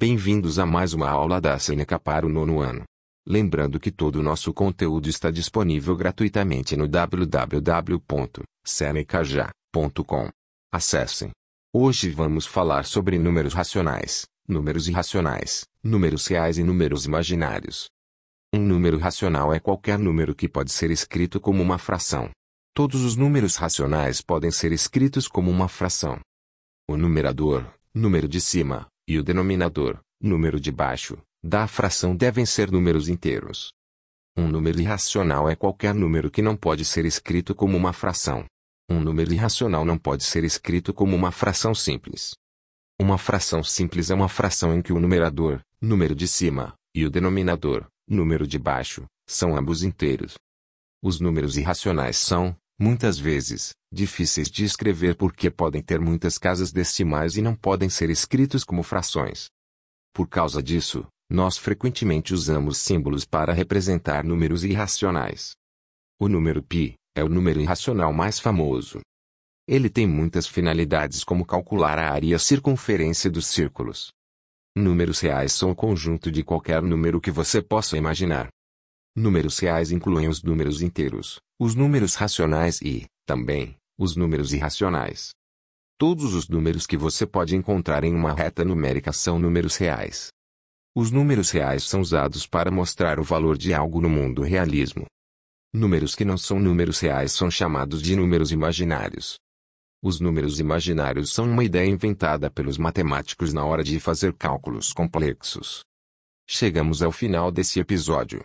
Bem-vindos a mais uma aula da Seneca para o nono ano. Lembrando que todo o nosso conteúdo está disponível gratuitamente no www.senecaja.com. Acessem. Hoje vamos falar sobre números racionais, números irracionais, números reais e números imaginários. Um número racional é qualquer número que pode ser escrito como uma fração. Todos os números racionais podem ser escritos como uma fração. O numerador, número de cima, e o denominador, número de baixo, da fração devem ser números inteiros. Um número irracional é qualquer número que não pode ser escrito como uma fração. Um número irracional não pode ser escrito como uma fração simples. Uma fração simples é uma fração em que o numerador, número de cima, e o denominador, número de baixo, são ambos inteiros. Os números irracionais são, muitas vezes, difíceis de escrever porque podem ter muitas casas decimais e não podem ser escritos como frações. Por causa disso, nós frequentemente usamos símbolos para representar números irracionais. O número π é o número irracional mais famoso. Ele tem muitas finalidades como calcular a área e a circunferência dos círculos. Números reais são o conjunto de qualquer número que você possa imaginar. Números reais incluem os números inteiros, os números racionais e, também, os números irracionais. Todos os números que você pode encontrar em uma reta numérica são números reais. Os números reais são usados para mostrar o valor de algo no mundo realismo. Números que não são números reais são chamados de números imaginários. Os números imaginários são uma ideia inventada pelos matemáticos na hora de fazer cálculos complexos. Chegamos ao final desse episódio.